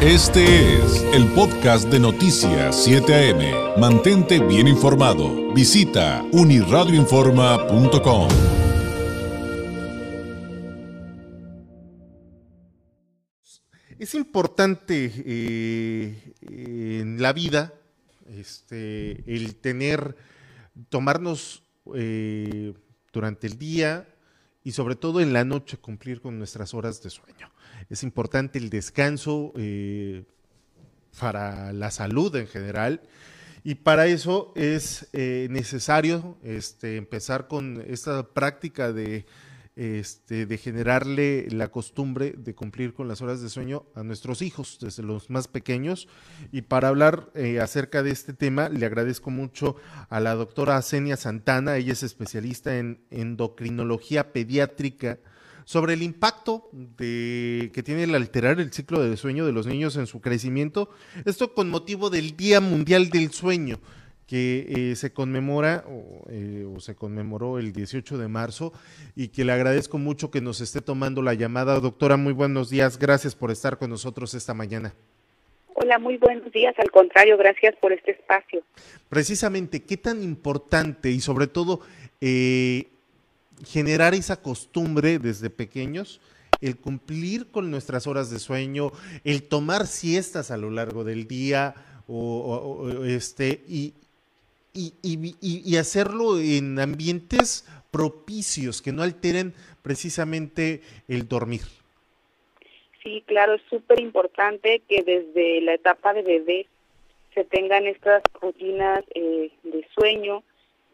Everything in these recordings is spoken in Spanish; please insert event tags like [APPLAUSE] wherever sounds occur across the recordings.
Este es el podcast de Noticias 7 AM. Mantente bien informado. Visita uniradioinforma.com. Es importante eh, en la vida este, el tener, tomarnos eh, durante el día y sobre todo en la noche cumplir con nuestras horas de sueño es importante el descanso eh, para la salud en general. Y para eso es eh, necesario este, empezar con esta práctica de, este, de generarle la costumbre de cumplir con las horas de sueño a nuestros hijos, desde los más pequeños. Y para hablar eh, acerca de este tema, le agradezco mucho a la doctora Asenia Santana, ella es especialista en endocrinología pediátrica sobre el impacto de, que tiene el alterar el ciclo de sueño de los niños en su crecimiento. Esto con motivo del Día Mundial del Sueño que eh, se conmemora eh, o, se conmemoró el 18 de marzo y que le agradezco mucho que nos esté tomando la llamada. Doctora, muy buenos días. Gracias por estar con nosotros esta mañana. Hola, muy buenos días. Al contrario, gracias por este espacio. Precisamente, ¿qué tan importante y sobre todo eh, generar esa costumbre desde pequeños, el cumplir con nuestras horas de sueño, el tomar siestas a lo largo del día, o, este, y, y, y, hacerlo en ambientes propicios que no alteren precisamente el dormir. Sí, claro, es súper importante que desde la etapa de bebé se tengan estas rutinas eh, de sueño,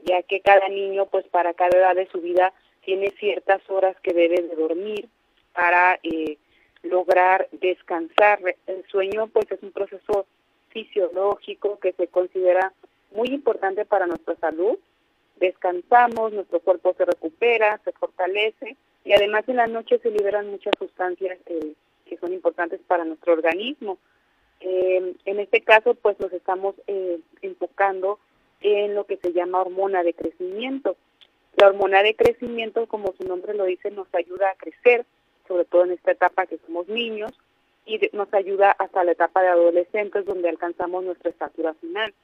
ya que cada niño, pues para cada edad de su vida, tiene ciertas horas que debe de dormir para eh, lograr descansar. El sueño, pues, es un proceso fisiológico que se considera muy importante para nuestra salud. Descansamos, nuestro cuerpo se recupera, se fortalece y además en la noche se liberan muchas sustancias eh, que son importantes para nuestro organismo. Eh, en este caso, pues nos estamos enfocando en lo que se llama hormona de crecimiento. La hormona de crecimiento, como su nombre lo dice, nos ayuda a crecer, sobre todo en esta etapa que somos niños, y nos ayuda hasta la etapa de adolescentes, donde alcanzamos nuestra estatura final.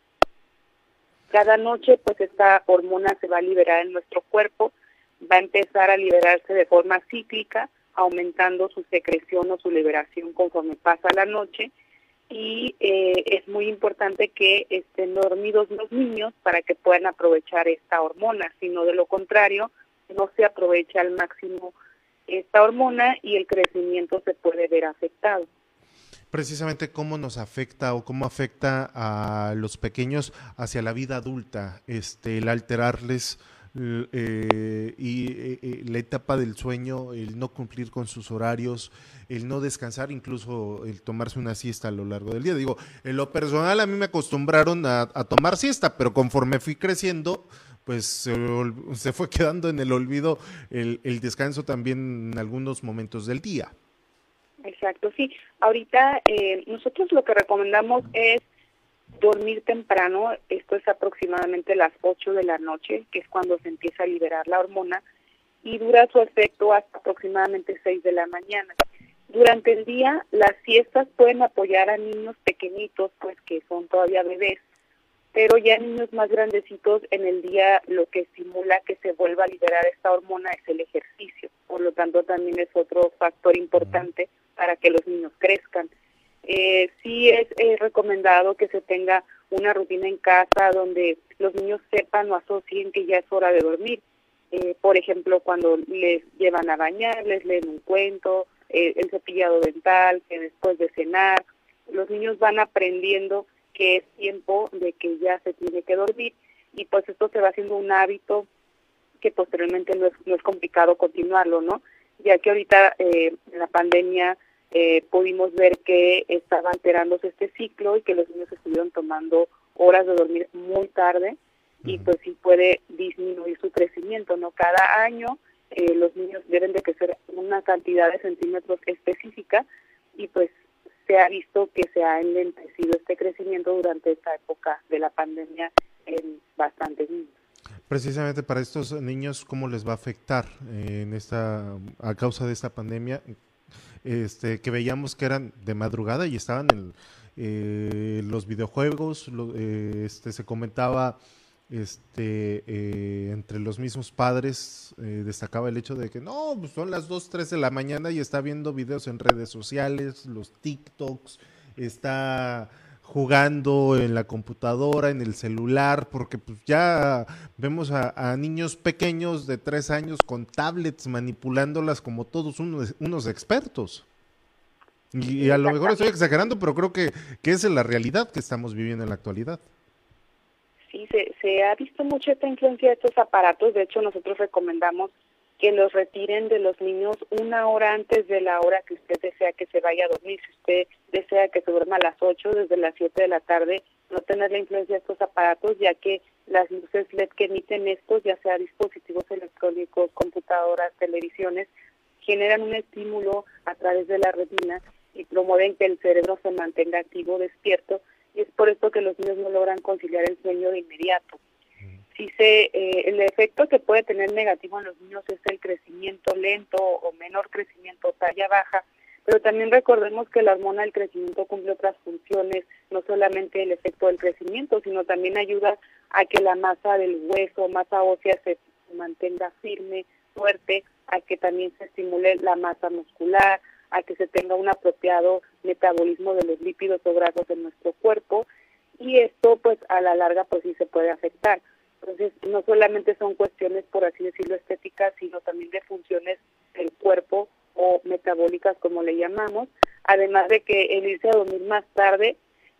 Cada noche, pues esta hormona se va a liberar en nuestro cuerpo, va a empezar a liberarse de forma cíclica, aumentando su secreción o su liberación conforme pasa la noche, y eh, es muy importante que estén dormidos los niños para que puedan aprovechar esta hormona, sino de lo contrario no se aprovecha al máximo esta hormona y el crecimiento se puede ver afectado. Precisamente cómo nos afecta o cómo afecta a los pequeños hacia la vida adulta, este, el alterarles eh, y eh, eh, la etapa del sueño, el no cumplir con sus horarios, el no descansar, incluso el tomarse una siesta a lo largo del día. Digo, en lo personal a mí me acostumbraron a, tomar siesta, pero conforme fui creciendo, pues se, fue [LAUGHS] quedando en el olvido el, el descanso también en algunos momentos del día. Exacto, sí. Ahorita nosotros lo que recomendamos es dormir temprano, esto es aproximadamente las 8 de la noche, que es cuando se empieza a liberar la hormona, y dura su efecto hasta aproximadamente 6 de la mañana. Durante el día, las siestas pueden apoyar a niños pequeñitos, pues que son todavía bebés, pero ya niños más grandecitos en el día lo que estimula que se vuelva a liberar esta hormona es el ejercicio. Por lo tanto, también es otro factor importante para que los niños crezcan. Eh, sí es recomendado que se tenga una rutina en casa donde los niños sepan o asocien que ya es hora de dormir. Eh, por ejemplo, cuando les llevan a bañar, les leen un cuento, eh, el cepillado dental, que después de cenar, los niños van aprendiendo que es tiempo de que ya se tiene que dormir y pues esto se va haciendo un hábito que posteriormente no es, no es complicado continuarlo, ¿no? Ya que ahorita eh, la pandemia eh, pudimos ver que estaba alterándose este ciclo y que los niños estuvieron tomando horas de dormir muy tarde y pues sí puede disminuir su crecimiento, ¿no? Cada año eh, los niños deben de crecer una cantidad de centímetros específica y pues se ha visto que se ha enlentecido este crecimiento durante esta época de la pandemia en bastantes niños. Precisamente para estos niños, ¿cómo les va a afectar eh, en esta, a causa de esta pandemia? Este, que veíamos que eran de madrugada y estaban en eh, los videojuegos, eh, este, se comentaba este, eh, entre los mismos padres destacaba el hecho de que no, pues son las 2, 3 de la mañana y está viendo videos en redes sociales, los TikToks, está jugando en la computadora, en el celular, porque pues ya vemos a, niños pequeños de tres años con tablets manipulándolas como todos unos, unos expertos. Y, a lo mejor estoy exagerando, pero creo que, que esa es la realidad que estamos viviendo en la actualidad. Sí, se, se ha visto mucho esta influencia de estos aparatos. De hecho, nosotros recomendamos que los retiren de los niños una hora antes de la hora que usted desea que se vaya a dormir. Si usted desea que se duerma a las 8, desde las 7 de la tarde, no tener la influencia de estos aparatos, ya que las luces LED que emiten estos, ya sea dispositivos electrónicos, computadoras, televisiones, generan un estímulo a través de la retina y promueven que el cerebro se mantenga activo, despierto, y es por esto que los niños no logran conciliar el sueño de inmediato. Si se, eh, el efecto que puede tener negativo en los niños es el crecimiento lento o menor crecimiento, talla baja, pero también recordemos que la hormona del crecimiento cumple otras funciones, no solamente el efecto del crecimiento, sino también ayuda a que la masa del hueso, masa ósea se mantenga firme, fuerte, a que también se estimule la masa muscular, a que se tenga un apropiado metabolismo de los lípidos o grasos en nuestro cuerpo y esto pues a la larga pues sí se puede afectar. Entonces no solamente son cuestiones por así decirlo estéticas, sino también de funciones del cuerpo o metabólicas como le llamamos, además de que el irse a dormir más tarde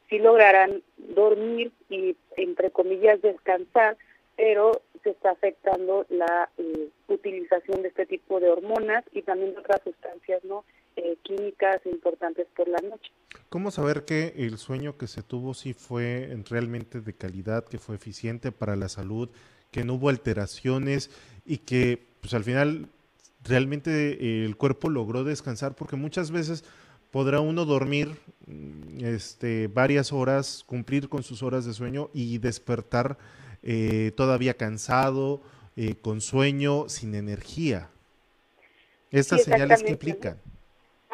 sí lograrán dormir y entre comillas descansar, pero se está afectando la eh, utilización de este tipo de hormonas y también otras sustancias no eh, químicas importantes por la noche. ¿Cómo saber que el sueño que se tuvo sí fue realmente de calidad, que fue eficiente para la salud, que no hubo alteraciones y que pues al final realmente el cuerpo logró descansar? Porque muchas veces podrá uno dormir mm, este, varias horas, cumplir con sus horas de sueño y despertar eh, todavía cansado, eh, con sueño, sin energía. Estas señales que implican.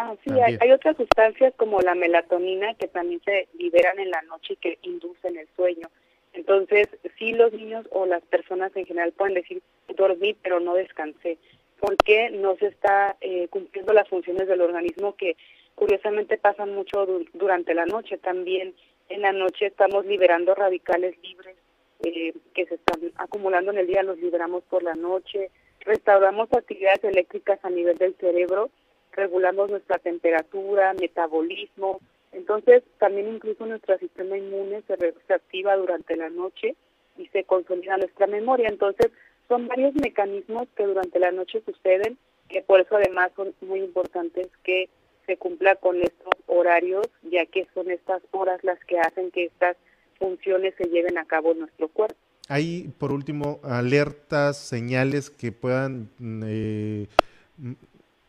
Ah, sí, hay, otras sustancias como la melatonina que también se liberan en la noche y que inducen el sueño. Entonces, sí los niños o las personas en general pueden decir, dormí pero no descansé, porque no se está eh, cumpliendo las funciones del organismo que curiosamente pasan mucho durante la noche. También en la noche estamos liberando radicales libres eh, que se están acumulando en el día los liberamos por la noche, restauramos actividades eléctricas a nivel del cerebro, regulamos nuestra temperatura, metabolismo, entonces también incluso nuestro sistema inmune se, se activa durante la noche y se consolida nuestra memoria, entonces son varios mecanismos que durante la noche suceden, que por eso además son muy importantes que se cumpla con estos horarios, ya que son estas horas las que hacen que estas funciones se lleven a cabo en nuestro cuerpo. Hay, por último, alertas, señales que puedan eh,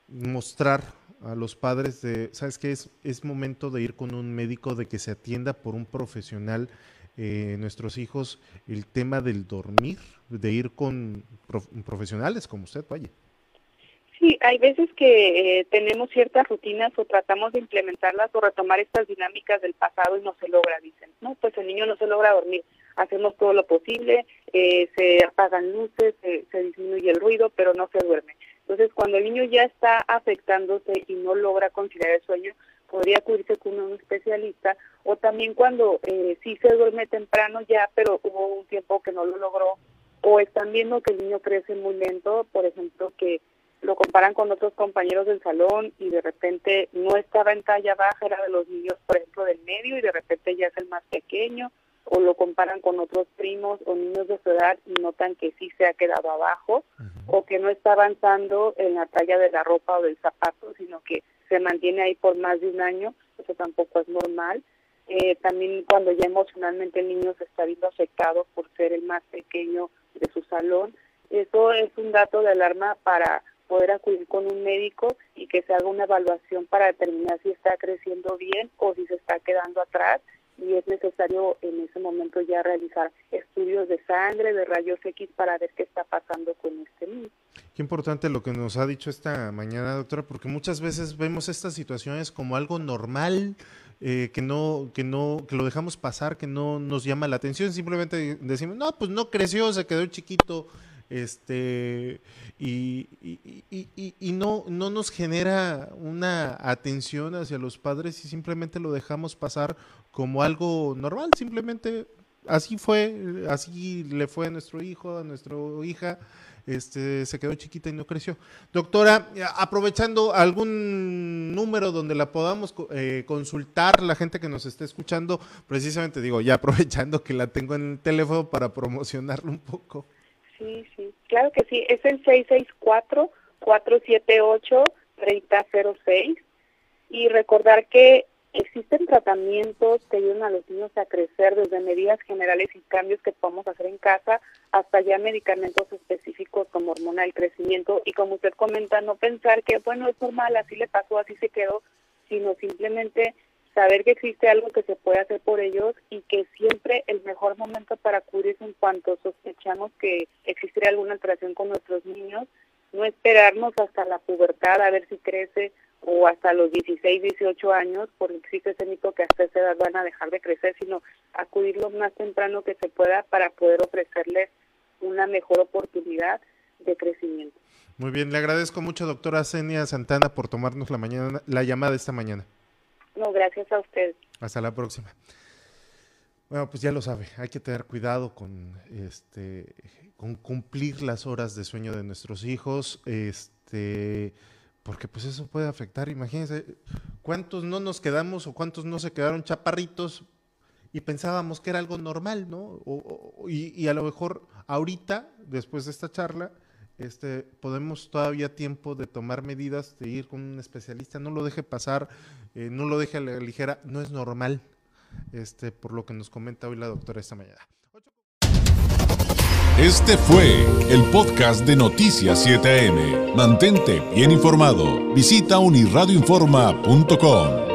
mostrar a los padres de, ¿sabes qué? Es, es momento de ir con un médico, de que se atienda por un profesional eh, nuestros hijos el tema del dormir, de ir con profesionales como usted, vaya. Sí, hay veces que eh, tenemos ciertas rutinas o tratamos de implementarlas o retomar estas dinámicas del pasado y no se logra, dicen, ¿no? Pues el niño no se logra dormir. Hacemos todo lo posible, eh, se apagan luces, se, disminuye el ruido, pero no se duerme. Entonces, cuando el niño ya está afectándose y no logra conciliar el sueño, podría acudirse con un especialista o también cuando eh, sí se duerme temprano ya, pero hubo un tiempo que no lo logró o están viendo que el niño crece muy lento, por ejemplo, que lo comparan con otros compañeros del salón y de repente no estaba en talla baja, era de los niños, por ejemplo, del medio y de repente ya es el más pequeño, o lo comparan con otros primos o niños de su edad y notan que sí se ha quedado abajo, o que no está avanzando en la talla de la ropa o del zapato, sino que se mantiene ahí por más de un año, eso tampoco es normal. Eh, también cuando ya emocionalmente el niño se está viendo afectado por ser el más pequeño de su salón, eso es un dato de alarma para poder acudir con un médico y que se haga una evaluación para determinar si está creciendo bien o si se está quedando atrás y es necesario en ese momento ya realizar estudios de sangre, de rayos X para ver qué está pasando con este niño. Qué importante lo que nos ha dicho esta mañana, doctora, porque muchas veces vemos estas situaciones como algo normal, eh, que no, que no, que lo dejamos pasar, que no nos llama la atención, simplemente decimos, no, pues no creció, se quedó chiquito, este, y, y, y, no, no nos genera una atención hacia los padres y simplemente lo dejamos pasar como algo normal, simplemente así fue, así le fue a nuestro hijo, a nuestra hija, este, se quedó chiquita y no creció. Doctora, aprovechando algún número donde la podamos eh, consultar, la gente que nos esté escuchando, precisamente digo, ya aprovechando que la tengo en el teléfono para promocionarlo un poco. Sí, sí, claro que sí, es el 664-478-3006 y recordar que existen tratamientos que ayudan a los niños a crecer desde medidas generales y cambios que podemos hacer en casa hasta ya medicamentos específicos como hormona del crecimiento. Y como usted comenta, no pensar que bueno, es normal, así le pasó, así se quedó, sino simplemente saber que existe algo que se puede hacer por ellos y que siempre el mejor momento para cubrirse en cuanto sospechamos que existiría alguna alteración con nuestros niños, no esperarnos hasta la pubertad a ver si crece o hasta los 16, 18 años, porque existe ese mito que hasta esa edad van a dejar de crecer, sino acudir lo más temprano que se pueda para poder ofrecerles una mejor oportunidad de crecimiento. Muy bien, le agradezco mucho, doctora Senia Santana, por tomarnos la, mañana, la llamada esta mañana. No, gracias a usted. Hasta la próxima. Bueno, pues ya lo sabe, hay que tener cuidado con este con cumplir las horas de sueño de nuestros hijos, este porque pues eso puede afectar, imagínense cuántos no nos quedamos o cuántos no se quedaron chaparritos y pensábamos que era algo normal, ¿no? y, y, a lo mejor ahorita, después de esta charla, este, podemos todavía tiempo de tomar medidas, de ir con un especialista, no lo deje pasar, eh, no lo deje a la ligera, no es normal, este, por lo que nos comenta hoy la doctora esta mañana. Este fue el podcast de Noticias 7am. Mantente bien informado. Visita unirradioinforma.com.